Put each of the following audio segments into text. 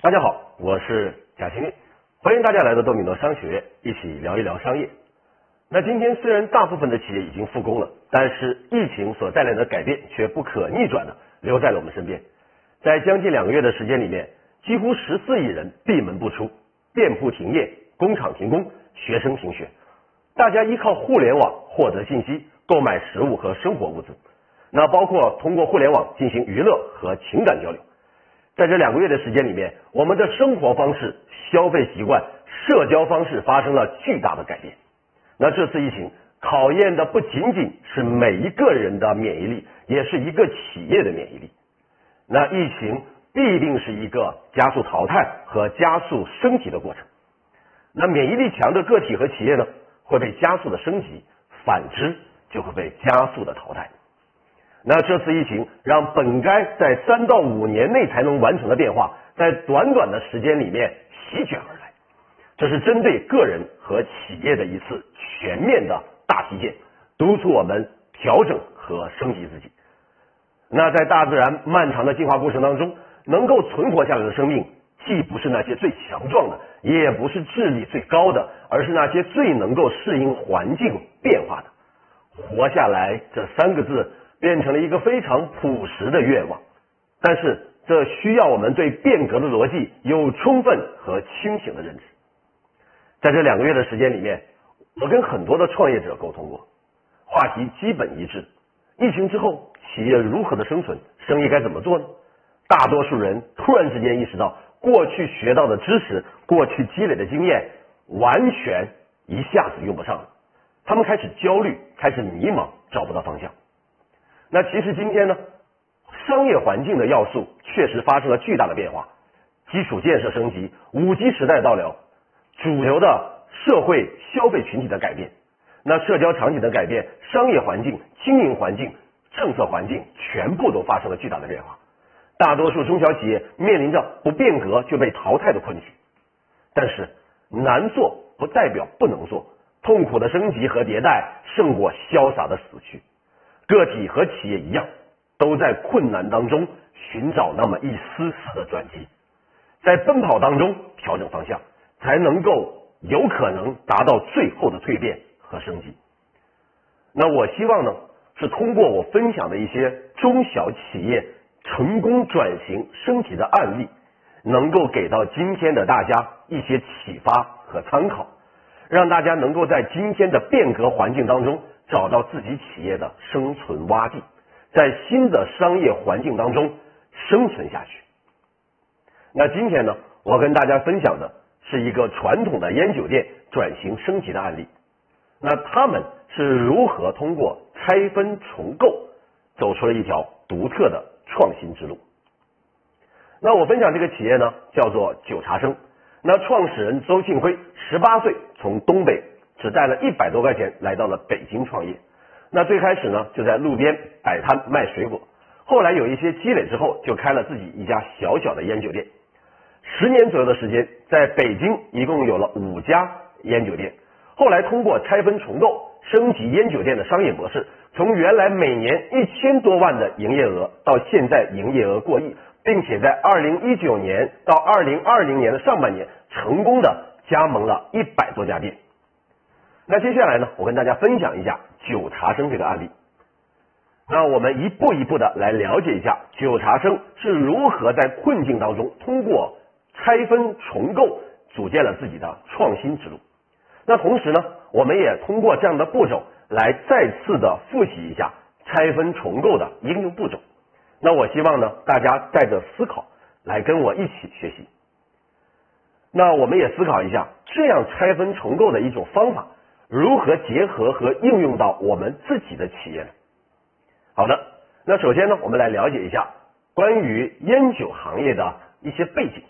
大家好，我是贾新运，欢迎大家来到多米诺商学院，一起聊一聊商业。那今天虽然大部分的企业已经复工了，但是疫情所带来的改变却不可逆转的留在了我们身边。在将近两个月的时间里面，几乎十四亿人闭门不出，店铺停业，工厂停工，学生停学，大家依靠互联网获得信息，购买食物和生活物资，那包括通过互联网进行娱乐和情感交流。在这两个月的时间里面，我们的生活方式、消费习惯、社交方式发生了巨大的改变。那这次疫情考验的不仅仅是每一个人的免疫力，也是一个企业的免疫力。那疫情必定是一个加速淘汰和加速升级的过程。那免疫力强的个体和企业呢，会被加速的升级；反之，就会被加速的淘汰。那这次疫情让本该在三到五年内才能完成的变化，在短短的时间里面席卷而来。这是针对个人和企业的一次全面的大体检，督促我们调整和升级自己。那在大自然漫长的进化过程当中，能够存活下来的生命，既不是那些最强壮的，也不是智力最高的，而是那些最能够适应环境变化的。活下来这三个字。变成了一个非常朴实的愿望，但是这需要我们对变革的逻辑有充分和清醒的认知。在这两个月的时间里面，我跟很多的创业者沟通过，话题基本一致。疫情之后，企业如何的生存，生意该怎么做呢？大多数人突然之间意识到，过去学到的知识，过去积累的经验，完全一下子用不上了。他们开始焦虑，开始迷茫，找不到方向。那其实今天呢，商业环境的要素确实发生了巨大的变化，基础建设升级，五 G 时代到了，主流的社会消费群体的改变，那社交场景的改变，商业环境、经营环境、政策环境全部都发生了巨大的变化，大多数中小企业面临着不变革就被淘汰的困局，但是难做不代表不能做，痛苦的升级和迭代胜过潇洒的死去。个体和企业一样，都在困难当中寻找那么一丝丝的转机，在奔跑当中调整方向，才能够有可能达到最后的蜕变和升级。那我希望呢，是通过我分享的一些中小企业成功转型升级的案例，能够给到今天的大家一些启发和参考，让大家能够在今天的变革环境当中。找到自己企业的生存洼地，在新的商业环境当中生存下去。那今天呢，我跟大家分享的是一个传统的烟酒店转型升级的案例。那他们是如何通过拆分重构，走出了一条独特的创新之路？那我分享这个企业呢，叫做九茶生。那创始人周庆辉十八岁从东北。只带了一百多块钱来到了北京创业，那最开始呢就在路边摆摊卖水果，后来有一些积累之后，就开了自己一家小小的烟酒店。十年左右的时间，在北京一共有了五家烟酒店。后来通过拆分重构，升级烟酒店的商业模式，从原来每年一千多万的营业额，到现在营业额过亿，并且在二零一九年到二零二零年的上半年，成功的加盟了一百多家店。那接下来呢，我跟大家分享一下九茶生这个案例。那我们一步一步的来了解一下九茶生是如何在困境当中通过拆分重构组建了自己的创新之路。那同时呢，我们也通过这样的步骤来再次的复习一下拆分重构的应用步骤。那我希望呢，大家带着思考来跟我一起学习。那我们也思考一下这样拆分重构的一种方法。如何结合和应用到我们自己的企业呢？好的，那首先呢，我们来了解一下关于烟酒行业的一些背景。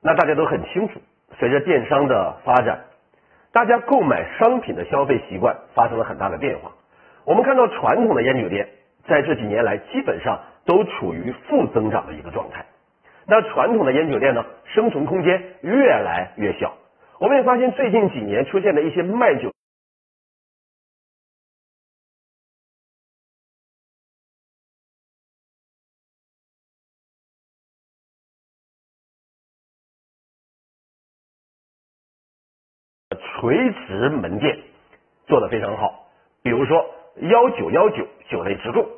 那大家都很清楚，随着电商的发展，大家购买商品的消费习惯发生了很大的变化。我们看到传统的烟酒店在这几年来基本上都处于负增长的一个状态。那传统的烟酒店呢，生存空间越来越小。我们也发现最近几年出现了一些卖酒。垂直门店做得非常好，比如说幺九幺九酒类直供，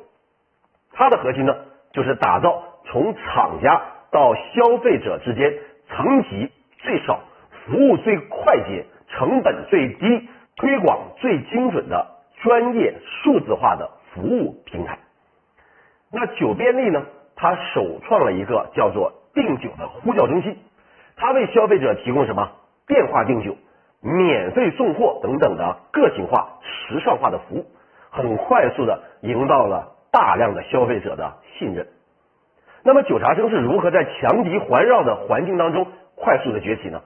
它的核心呢就是打造从厂家到消费者之间层级最少服务最快捷、成本最低、推广最精准的专业数字化的服务平台。那酒便利呢？它首创了一个叫做订酒的呼叫中心，它为消费者提供什么电话订酒、免费送货等等的个性化、时尚化的服务，很快速的赢到了大量的消费者的信任。那么九茶生是如何在强敌环绕的环境当中快速的崛起呢？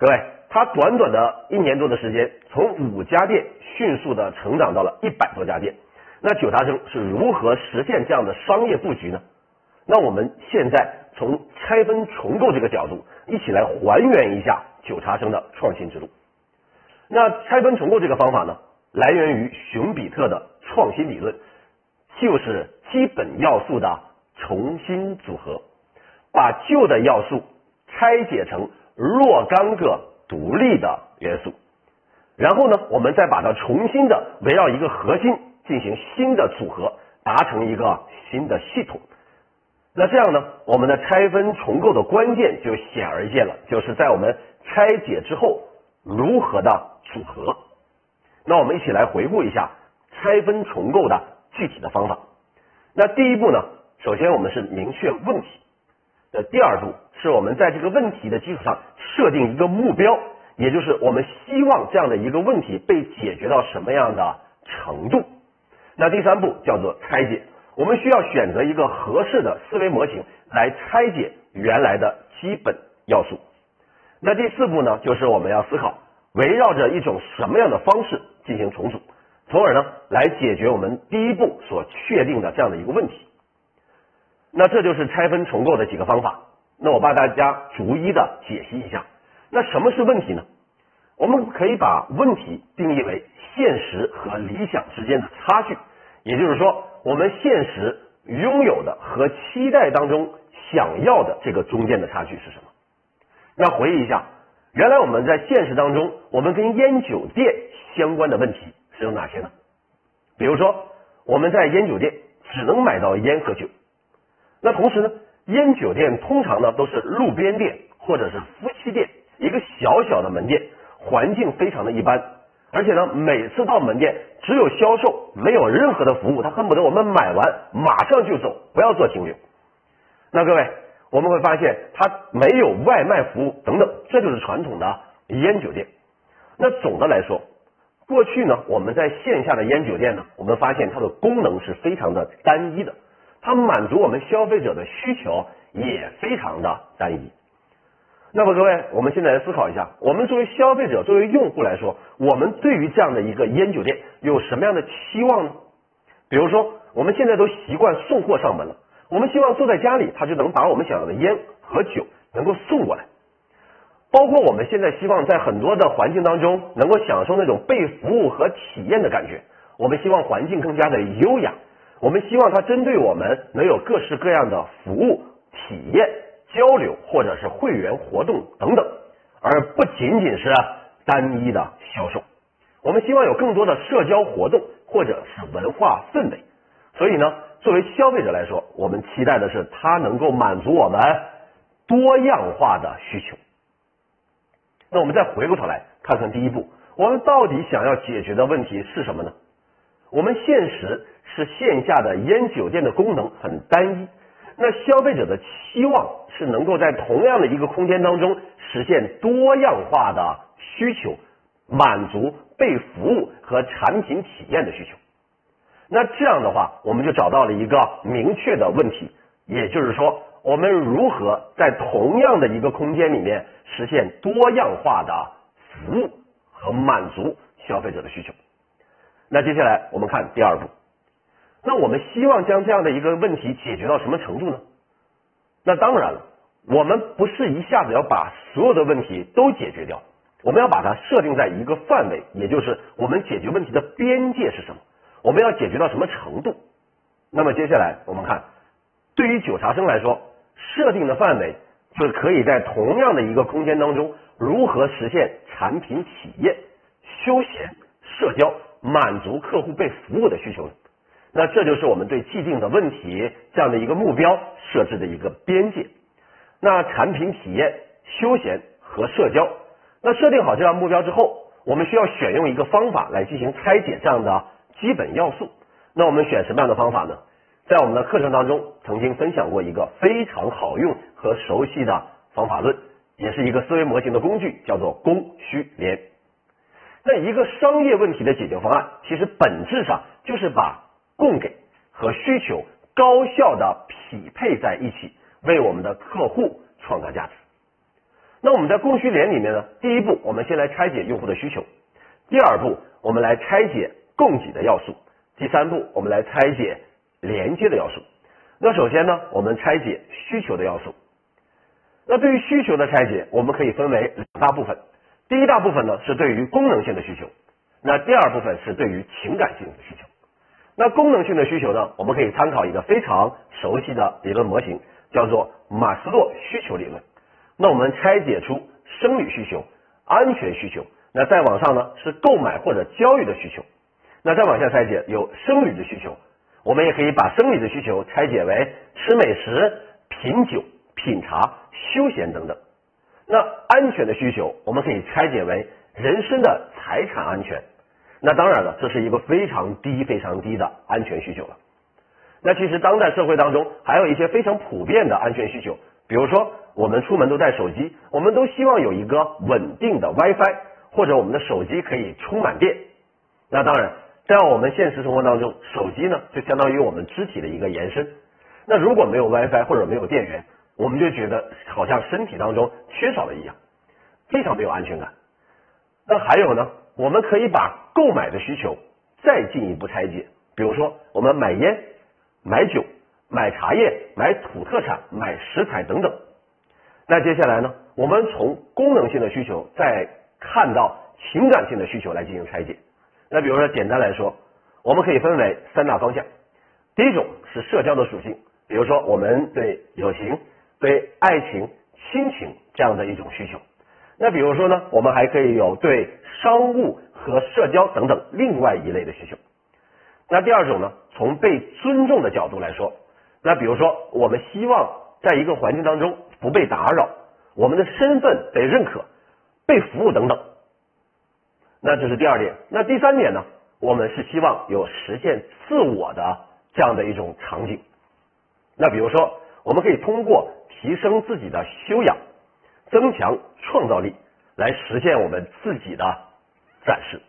各位，他短短的一年多的时间，从五家店迅速的成长到了一百多家店。那九茶生是如何实现这样的商业布局呢？那我们现在从拆分重构这个角度，一起来还原一下九茶生的创新之路。那拆分重构这个方法呢，来源于熊彼特的创新理论，就是基本要素的重新组合，把旧的要素拆解成若干个独立的元素，然后呢，我们再把它重新的围绕一个核心。进行新的组合，达成一个新的系统。那这样呢，我们的拆分重构的关键就显而易见了，就是在我们拆解之后如何的组合。那我们一起来回顾一下拆分重构的具体的方法。那第一步呢，首先我们是明确问题。的第二步是我们在这个问题的基础上设定一个目标，也就是我们希望这样的一个问题被解决到什么样的程度。那第三步叫做拆解，我们需要选择一个合适的思维模型来拆解原来的基本要素。那第四步呢，就是我们要思考围绕着一种什么样的方式进行重组，从而呢来解决我们第一步所确定的这样的一个问题。那这就是拆分重构的几个方法。那我帮大家逐一的解析一下。那什么是问题呢？我们可以把问题定义为现实和理想之间的差距。也就是说，我们现实拥有的和期待当中想要的这个中间的差距是什么？那回忆一下，原来我们在现实当中，我们跟烟酒店相关的问题是有哪些呢？比如说，我们在烟酒店只能买到烟和酒，那同时呢，烟酒店通常呢都是路边店或者是夫妻店，一个小小的门店，环境非常的一般。而且呢，每次到门店只有销售，没有任何的服务，他恨不得我们买完马上就走，不要做停留。那各位，我们会发现他没有外卖服务等等，这就是传统的烟酒店。那总的来说，过去呢，我们在线下的烟酒店呢，我们发现它的功能是非常的单一的，它满足我们消费者的需求也非常的单一。那么各位，我们现在来思考一下，我们作为消费者、作为用户来说，我们对于这样的一个烟酒店有什么样的期望呢？比如说，我们现在都习惯送货上门了，我们希望坐在家里，他就能把我们想要的烟和酒能够送过来。包括我们现在希望在很多的环境当中能够享受那种被服务和体验的感觉，我们希望环境更加的优雅，我们希望它针对我们能有各式各样的服务体验。交流或者是会员活动等等，而不仅仅是单一的销售。我们希望有更多的社交活动或者是文化氛围。所以呢，作为消费者来说，我们期待的是它能够满足我们多样化的需求。那我们再回过头来看看第一步，我们到底想要解决的问题是什么呢？我们现实是线下的烟酒店的功能很单一。那消费者的期望是能够在同样的一个空间当中实现多样化的需求，满足被服务和产品体验的需求。那这样的话，我们就找到了一个明确的问题，也就是说，我们如何在同样的一个空间里面实现多样化的服务和满足消费者的需求？那接下来我们看第二步。那我们希望将这样的一个问题解决到什么程度呢？那当然了，我们不是一下子要把所有的问题都解决掉，我们要把它设定在一个范围，也就是我们解决问题的边界是什么？我们要解决到什么程度？那么接下来我们看，对于九茶生来说，设定的范围是可以在同样的一个空间当中，如何实现产品体验、休闲、社交，满足客户被服务的需求？那这就是我们对既定的问题这样的一个目标设置的一个边界。那产品体验、休闲和社交，那设定好这样目标之后，我们需要选用一个方法来进行拆解这样的基本要素。那我们选什么样的方法呢？在我们的课程当中，曾经分享过一个非常好用和熟悉的方法论，也是一个思维模型的工具，叫做供需联。那一个商业问题的解决方案，其实本质上就是把供给和需求高效的匹配在一起，为我们的客户创造价值。那我们在供需联里面呢，第一步我们先来拆解用户的需求，第二步我们来拆解供给的要素，第三步我们来拆解。连接的要素。那首先呢，我们拆解需求的要素。那对于需求的拆解，我们可以分为两大部分。第一大部分呢是对于功能性的需求，那第二部分是对于情感性的需求。那功能性的需求呢，我们可以参考一个非常熟悉的理论模型，叫做马斯洛需求理论。那我们拆解出生理需求、安全需求，那再往上呢是购买或者交易的需求，那再往下拆解有生理的需求。我们也可以把生理的需求拆解为吃美食、品酒、品茶、休闲等等。那安全的需求，我们可以拆解为人身的财产安全。那当然了，这是一个非常低、非常低的安全需求了。那其实当代社会当中还有一些非常普遍的安全需求，比如说我们出门都带手机，我们都希望有一个稳定的 WiFi，或者我们的手机可以充满电。那当然。在我们现实生活当中，手机呢就相当于我们肢体的一个延伸。那如果没有 WiFi 或者没有电源，我们就觉得好像身体当中缺少了一样，非常没有安全感。那还有呢，我们可以把购买的需求再进一步拆解，比如说我们买烟、买酒、买茶叶、买土特产、买食材等等。那接下来呢，我们从功能性的需求再看到情感性的需求来进行拆解。那比如说，简单来说，我们可以分为三大方向。第一种是社交的属性，比如说我们对友情、对爱情、亲情这样的一种需求。那比如说呢，我们还可以有对商务和社交等等另外一类的需求。那第二种呢，从被尊重的角度来说，那比如说我们希望在一个环境当中不被打扰，我们的身份被认可、被服务等等。那这是第二点，那第三点呢？我们是希望有实现自我的这样的一种场景。那比如说，我们可以通过提升自己的修养，增强创造力，来实现我们自己的展示。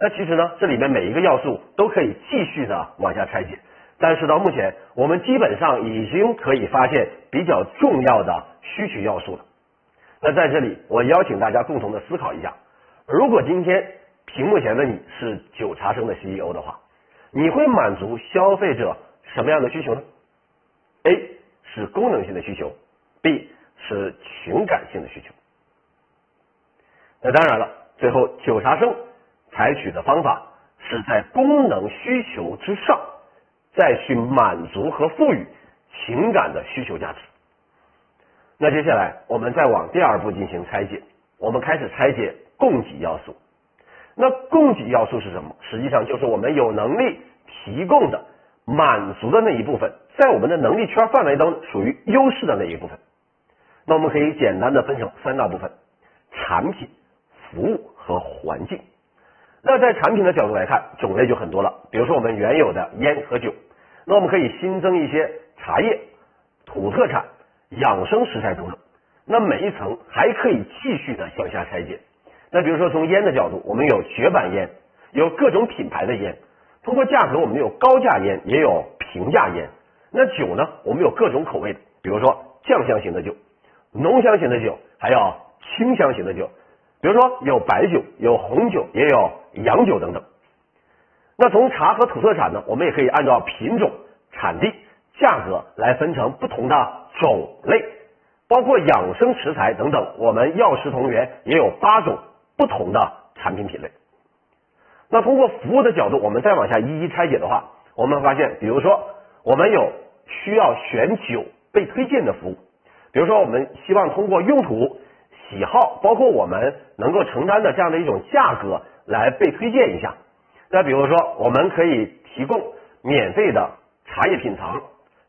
那其实呢，这里面每一个要素都可以继续的往下拆解，但是到目前，我们基本上已经可以发现比较重要的需求要素了。那在这里，我邀请大家共同的思考一下。如果今天屏幕前的你是九茶生的 CEO 的话，你会满足消费者什么样的需求呢？A 是功能性的需求，B 是情感性的需求。那当然了，最后九茶生采取的方法是在功能需求之上，再去满足和赋予情感的需求价值。那接下来我们再往第二步进行拆解，我们开始拆解。供给要素，那供给要素是什么？实际上就是我们有能力提供的、满足的那一部分，在我们的能力圈范围当中属于优势的那一部分。那我们可以简单的分成三大部分：产品、服务和环境。那在产品的角度来看，种类就很多了。比如说我们原有的烟和酒，那我们可以新增一些茶叶、土特产、养生食材等等。那每一层还可以继续的向下拆解。那比如说从烟的角度，我们有绝版烟，有各种品牌的烟。通过价格，我们有高价烟，也有平价烟。那酒呢，我们有各种口味的，比如说酱香型的酒、浓香型的酒，还有清香型的酒。比如说有白酒、有红酒，也有洋酒等等。那从茶和土特产呢，我们也可以按照品种、产地、价格来分成不同的种类，包括养生食材等等。我们药食同源，也有八种。不同的产品品类，那通过服务的角度，我们再往下一一拆解的话，我们发现，比如说，我们有需要选酒被推荐的服务，比如说，我们希望通过用途、喜好，包括我们能够承担的这样的一种价格来被推荐一下。再比如说，我们可以提供免费的茶叶品尝，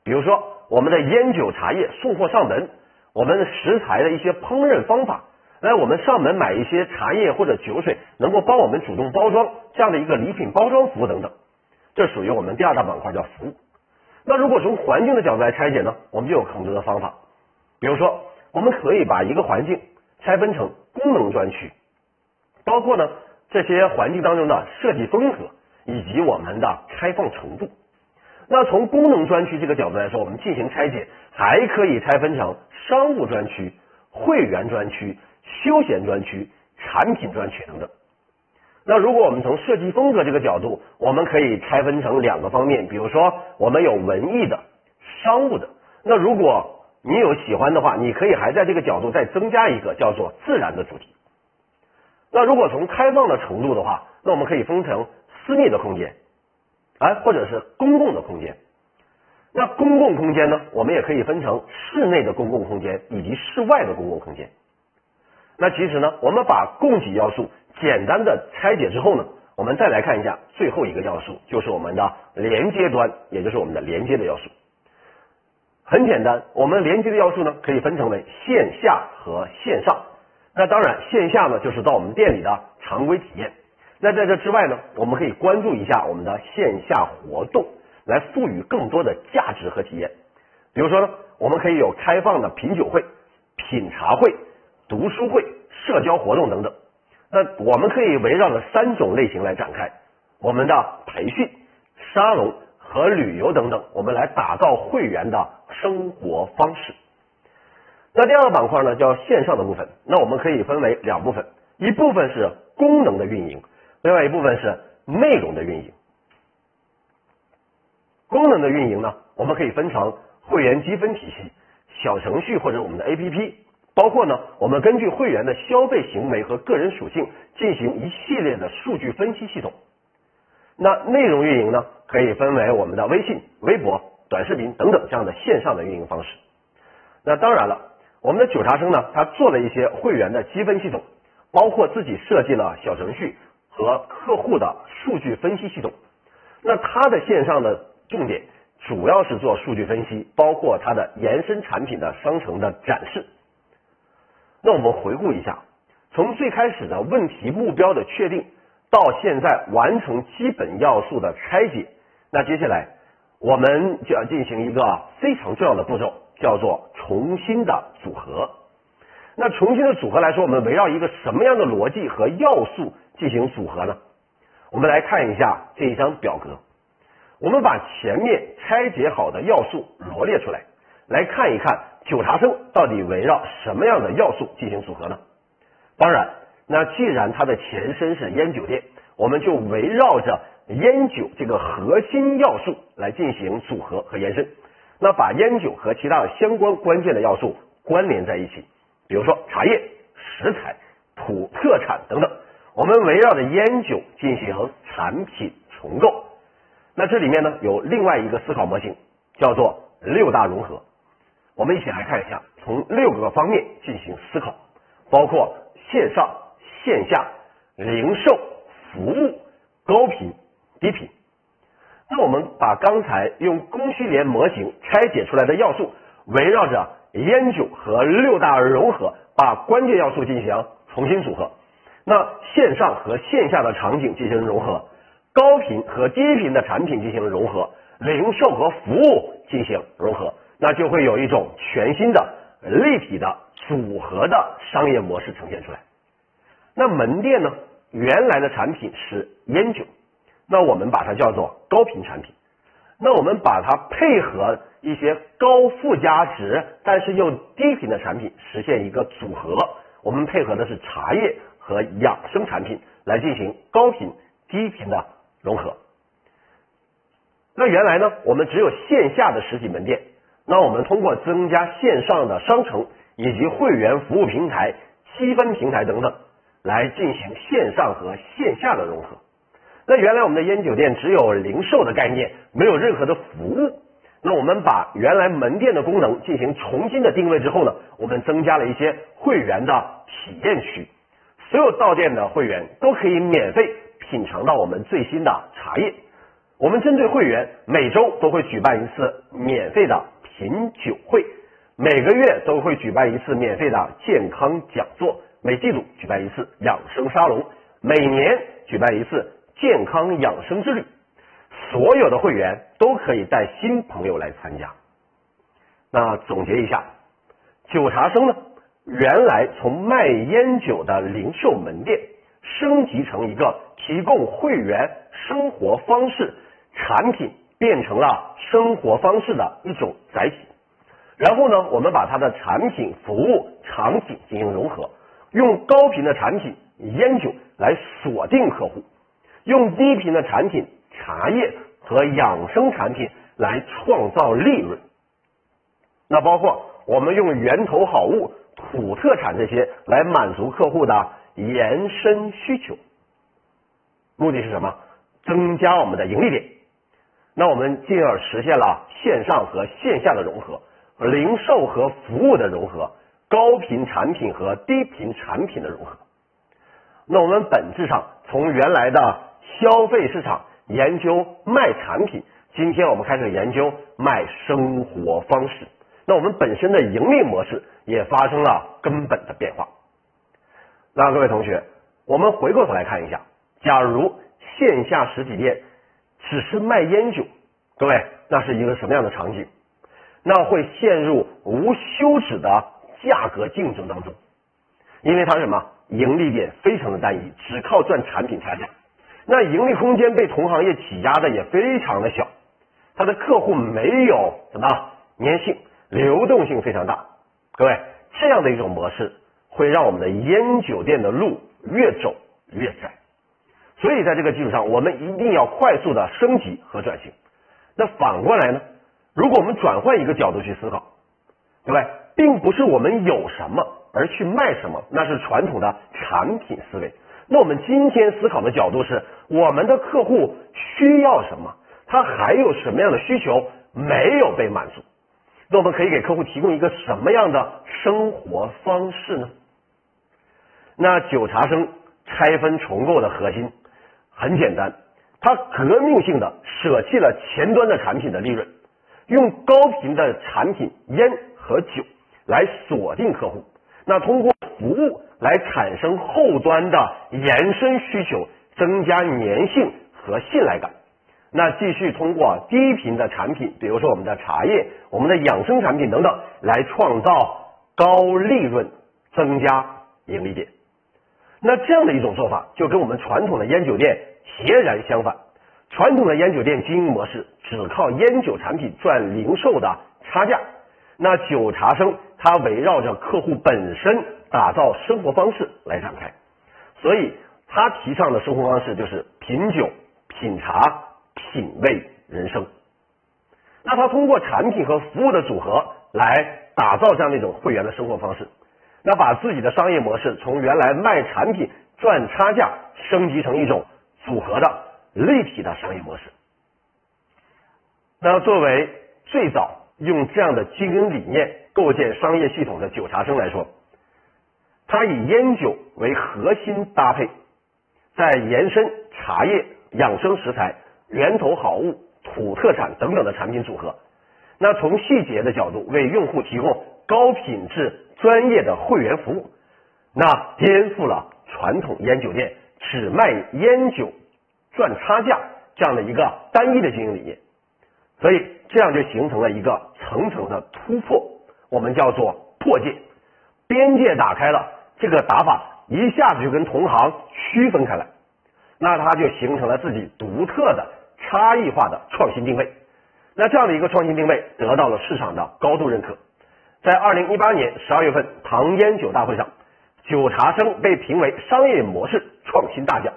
比如说我们的烟酒茶叶送货上门，我们食材的一些烹饪方法，来我们上门买一些茶叶或者酒水，能够帮我们主动包装这样的一个礼品包装服务等等，这属于我们第二大板块叫服务。那如果从环境的角度来拆解呢，我们就有很多的方法，比如说我们可以把一个环境拆分成功能专区，包括呢。这些环境当中的设计风格以及我们的开放程度，那从功能专区这个角度来说，我们进行拆解，还可以拆分成商务专区、会员专区、休闲专区、产品专区等等。那如果我们从设计风格这个角度，我们可以拆分成两个方面，比如说我们有文艺的、商务的。那如果你有喜欢的话，你可以还在这个角度再增加一个叫做自然的主题。那如果从开放的程度的话，那我们可以分成私密的空间，哎，或者是公共的空间。那公共空间呢，我们也可以分成室内的公共空间以及室外的公共空间。那其实呢，我们把供给要素简单的拆解之后呢，我们再来看一下最后一个要素，就是我们的连接端，也就是我们的连接的要素。很简单，我们连接的要素呢，可以分成为线下和线上。那当然，线下呢就是到我们店里的常规体验。那在这之外呢，我们可以关注一下我们的线下活动，来赋予更多的价值和体验。比如说呢，我们可以有开放的品酒会、品茶会、读书会、社交活动等等。那我们可以围绕着三种类型来展开我们的培训、沙龙和旅游等等，我们来打造会员的生活方式。那第二个板块呢，叫线上的部分。那我们可以分为两部分，一部分是功能的运营，另外一部分是内容的运营。功能的运营呢，我们可以分成会员积分体系、小程序或者我们的 APP，包括呢，我们根据会员的消费行为和个人属性进行一系列的数据分析系统。那内容运营呢，可以分为我们的微信、微博、短视频等等这样的线上的运营方式。那当然了。我们的九茶生呢，他做了一些会员的积分系统，包括自己设计了小程序和客户的数据分析系统。那他的线上的重点主要是做数据分析，包括它的延伸产品的商城的展示。那我们回顾一下，从最开始的问题目标的确定，到现在完成基本要素的拆解，那接下来我们就要进行一个非常重要的步骤。叫做重新的组合。那重新的组合来说，我们围绕一个什么样的逻辑和要素进行组合呢？我们来看一下这一张表格。我们把前面拆解好的要素罗列出来，来看一看九茶生到底围绕什么样的要素进行组合呢？当然，那既然它的前身是烟酒店，我们就围绕着烟酒这个核心要素来进行组合和延伸。那把烟酒和其他的相关关键的要素关联在一起，比如说茶叶、食材、土特产等等，我们围绕着烟酒进行产品重构。那这里面呢有另外一个思考模型，叫做六大融合。我们一起来看一下，从六个方面进行思考，包括线上、线下、零售、服务、高频、低频。那我们把刚才用供需联模型拆解出来的要素，围绕着烟酒和六大融合，把关键要素进行重新组合。那线上和线下的场景进行融合，高频和低频的产品进行融合，零售和服务进行融合，那就会有一种全新的立体的组合的商业模式呈现出来。那门店呢，原来的产品是烟酒。那我们把它叫做高频产品，那我们把它配合一些高附加值但是又低频的产品，实现一个组合。我们配合的是茶叶和养生产品来进行高频低频的融合。那原来呢，我们只有线下的实体门店，那我们通过增加线上的商城以及会员服务平台、积分平台等等，来进行线上和线下的融合。那原来我们的烟酒店只有零售的概念，没有任何的服务。那我们把原来门店的功能进行重新的定位之后呢，我们增加了一些会员的体验区，所有到店的会员都可以免费品尝到我们最新的茶叶。我们针对会员，每周都会举办一次免费的品酒会，每个月都会举办一次免费的健康讲座，每季度举办一次养生沙龙，每年举办一次健康养生之旅。所有的会员都可以带新朋友来参加。那总结一下，酒茶生呢，原来从卖烟酒的零售门店，升级成一个提供会员生活方式。产品变成了生活方式的一种载体，然后呢，我们把它的产品、服务、场景进行融合，用高频的产品烟酒来锁定客户，用低频的产品茶叶和养生产品来创造利润。那包括我们用源头好物、土特产这些来满足客户的延伸需求，目的是什么？增加我们的盈利点。那我们进而实现了线上和线下的融合，零售和服务的融合，高频产品和低频产品的融合。那我们本质上从原来的消费市场研究卖产品，今天我们开始研究卖生活方式。那我们本身的盈利模式也发生了根本的变化。那各位同学，我们回过头来看一下，假如线下实体店。只是卖烟酒，各位，那是一个什么样的场景？那会陷入无休止的价格竞争当中，因为它什么？盈利点非常的单一，只靠赚产品差价，那盈利空间被同行业挤压的也非常的小，它的客户没有什么粘性，流动性非常大。各位，这样的一种模式会让我们的烟酒店的路越走越窄。所以，在这个基础上，我们一定要快速的升级和转型。那反过来呢？如果我们转换一个角度去思考，对不对？并不是我们有什么而去卖什么，那是传统的产品思维。那我们今天思考的角度是，我们的客户需要什么？他还有什么样的需求没有被满足？那我们可以给客户提供一个什么样的生活方式呢？那九茶生拆分重构的核心。很简单，它革命性的舍弃了前端的产品的利润，用高频的产品烟和酒来锁定客户，那通过服务来产生后端的延伸需求，增加粘性和信赖感。那继续通过低频的产品，比如说我们的茶叶、我们的养生产品等等，来创造高利润，增加盈利点。那这样的一种做法，就跟我们传统的烟酒店。截然相反，传统的烟酒店经营模式只靠烟酒产品赚零售的差价，那酒茶生它围绕着客户本身打造生活方式来展开，所以他提倡的生活方式就是品酒、品茶、品味人生。那他通过产品和服务的组合来打造这样的一种会员的生活方式，那把自己的商业模式从原来卖产品赚差价升级成一种。组合的立体的商业模式。那作为最早用这样的经营理念构建商业系统的酒茶生来说，它以烟酒为核心搭配，在延伸茶叶、养生食材、源头好物、土特产等等的产品组合。那从细节的角度为用户提供高品质、专业的会员服务，那颠覆了传统烟酒店。只卖烟酒赚差价这样的一个单一的经营理念，所以这样就形成了一个层层的突破，我们叫做破界，边界打开了，这个打法一下子就跟同行区分开来，那它就形成了自己独特的差异化的创新定位，那这样的一个创新定位得到了市场的高度认可，在二零一八年十二月份唐烟酒大会上。九茶生被评为商业模式创新大奖。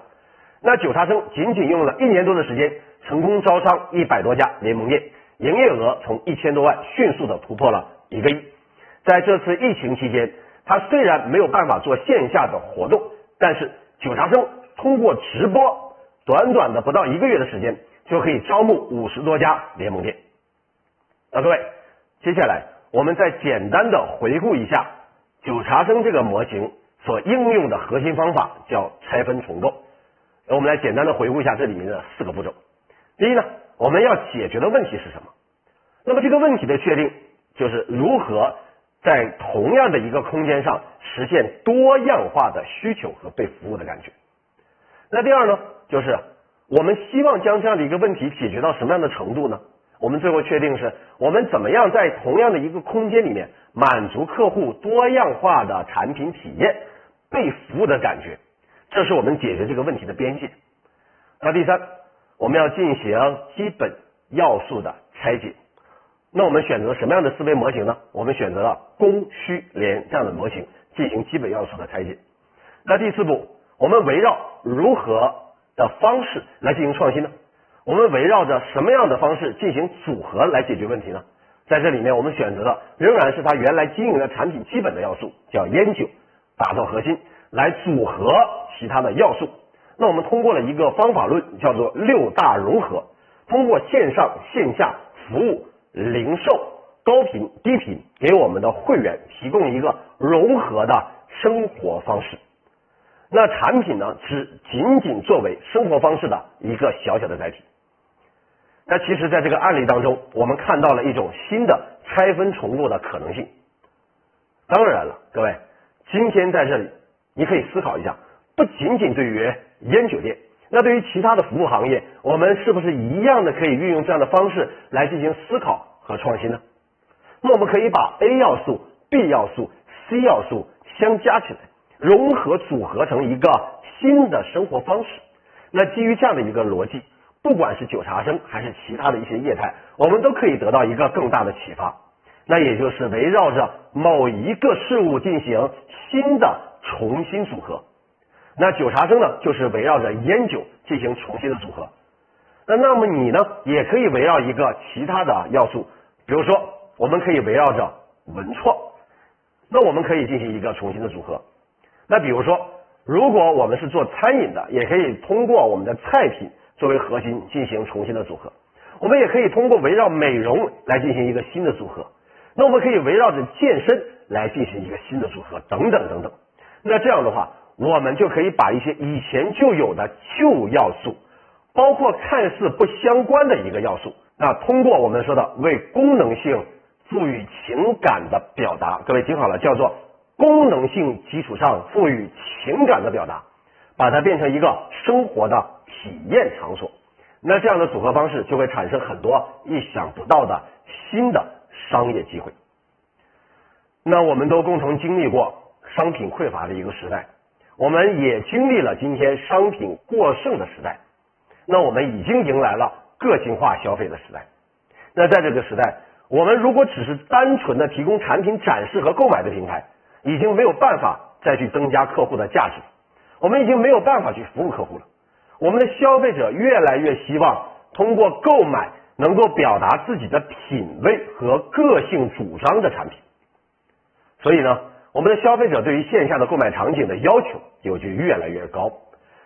那九茶生仅仅用了一年多的时间，成功招商一百多家联盟店，营业额从一千多万迅速的突破了一个亿。在这次疫情期间，他虽然没有办法做线下的活动，但是九茶生通过直播，短短的不到一个月的时间，就可以招募五十多家联盟店。那各位，接下来我们再简单的回顾一下九茶生这个模型所应用的核心方法，叫拆分重构。我们来简单的回顾一下这里面的四个步骤。第一呢，我们要解决的问题是什么？那么这个问题的确定，就是如何在同样的一个空间上实现多样化的需求和被服务的感觉。那第二呢，就是我们希望将这样的一个问题解决到什么样的程度呢？我们最后确定是我们怎么样在同样的一个空间里面满足客户多样化的产品体验、被服务的感觉，这是我们解决这个问题的边界。那第三，我们要进行基本要素的拆解。那我们选择什么样的思维模型呢？我们选择了供需联这样的模型进行基本要素的拆解。那第四步，我们围绕如何的方式来进行创新呢？我们围绕着什么样的方式进行组合来解决问题呢？在这里面，我们选择的仍然是它原来经营的产品基本的要素，叫烟酒，打造核心，来组合其他的要素。那我们通过了一个方法论，叫做六大融合，通过线上线下服务、零售、高频低频，给我们的会员提供一个融合的生活方式。那产品呢，只仅仅作为生活方式的一个小小的载体。那其实，在这个案例当中，我们看到了一种新的拆分重构的可能性。当然了，各位，今天在这里，你可以思考一下，不仅仅对于烟酒店，那对于其他的服务行业，我们是不是一样的可以运用这样的方式来进行思考和创新呢？那我们可以把 A 要素、B 要素、C 要素相加起来，融合组合成一个新的生活方式。那基于这样的一个逻辑。不管是酒茶生还是其他的一些业态，我们都可以得到一个更大的启发，那也就是围绕着某一个事物进行新的重新组合。那酒茶生呢，就是围绕着烟酒进行重新的组合。那那么你呢，也可以围绕一个其他的要素，比如说，我们可以围绕着文创，那我们可以进行一个重新的组合。那比如说，如果我们是做餐饮的，也可以通过我们的菜品。作为核心进行重新的组合，我们也可以通过围绕美容来进行一个新的组合。那我们可以围绕着健身来进行一个新的组合，等等等等。那这样的话，我们就可以把一些以前就有的旧要素，包括看似不相关的一个要素，那通过我们说的为功能性赋予情感的表达，各位听好了，叫做功能性基础上赋予情感的表达，把它变成一个生活的。体验场所，那这样的组合方式就会产生很多意想不到的新的商业机会。那我们都共同经历过商品匮乏的一个时代，我们也经历了今天商品过剩的时代。那我们已经迎来了个性化消费的时代。那在这个时代，我们如果只是单纯的提供产品展示和购买的平台，已经没有办法再去增加客户的价值，我们已经没有办法去服务客户了。我们的消费者越来越希望通过购买能够表达自己的品味和个性主张的产品，所以呢，我们的消费者对于线下的购买场景的要求也就越来越高。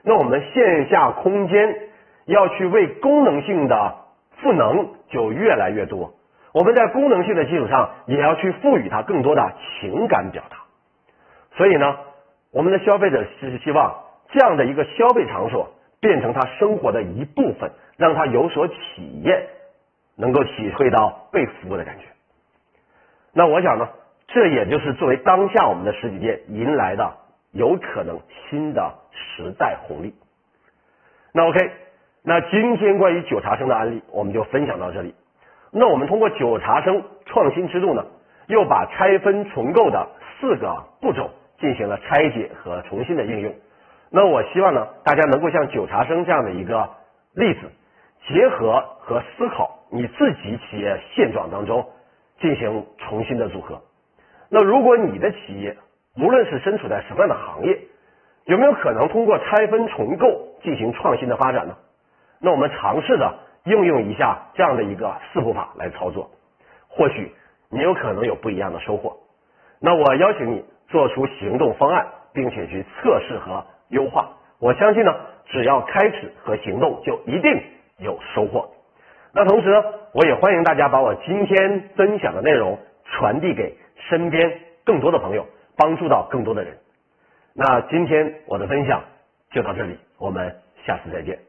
那我们线下空间要去为功能性的赋能就越来越多。我们在功能性的基础上，也要去赋予它更多的情感表达。所以呢，我们的消费者是希望这样的一个消费场所。变成他生活的一部分，让他有所体验，能够体会到被服务的感觉。那我想呢，这也就是作为当下我们的实体店迎来的有可能新的时代红利。那 OK，那今天关于九茶生的案例我们就分享到这里。那我们通过九茶生创新之路呢，又把拆分重构的四个步骤进行了拆解和重新的应用。那我希望呢，大家能够像九茶生这样的一个例子，结合和思考你自己企业现状当中进行重新的组合。那如果你的企业无论是身处在什么样的行业，有没有可能通过拆分重构进行创新的发展呢？那我们尝试着应用一下这样的一个四步法来操作，或许你有可能有不一样的收获。那我邀请你做出行动方案，并且去测试和。优化，我相信呢，只要开始和行动，就一定有收获。那同时呢，我也欢迎大家把我今天分享的内容传递给身边更多的朋友，帮助到更多的人。那今天我的分享就到这里，我们下次再见。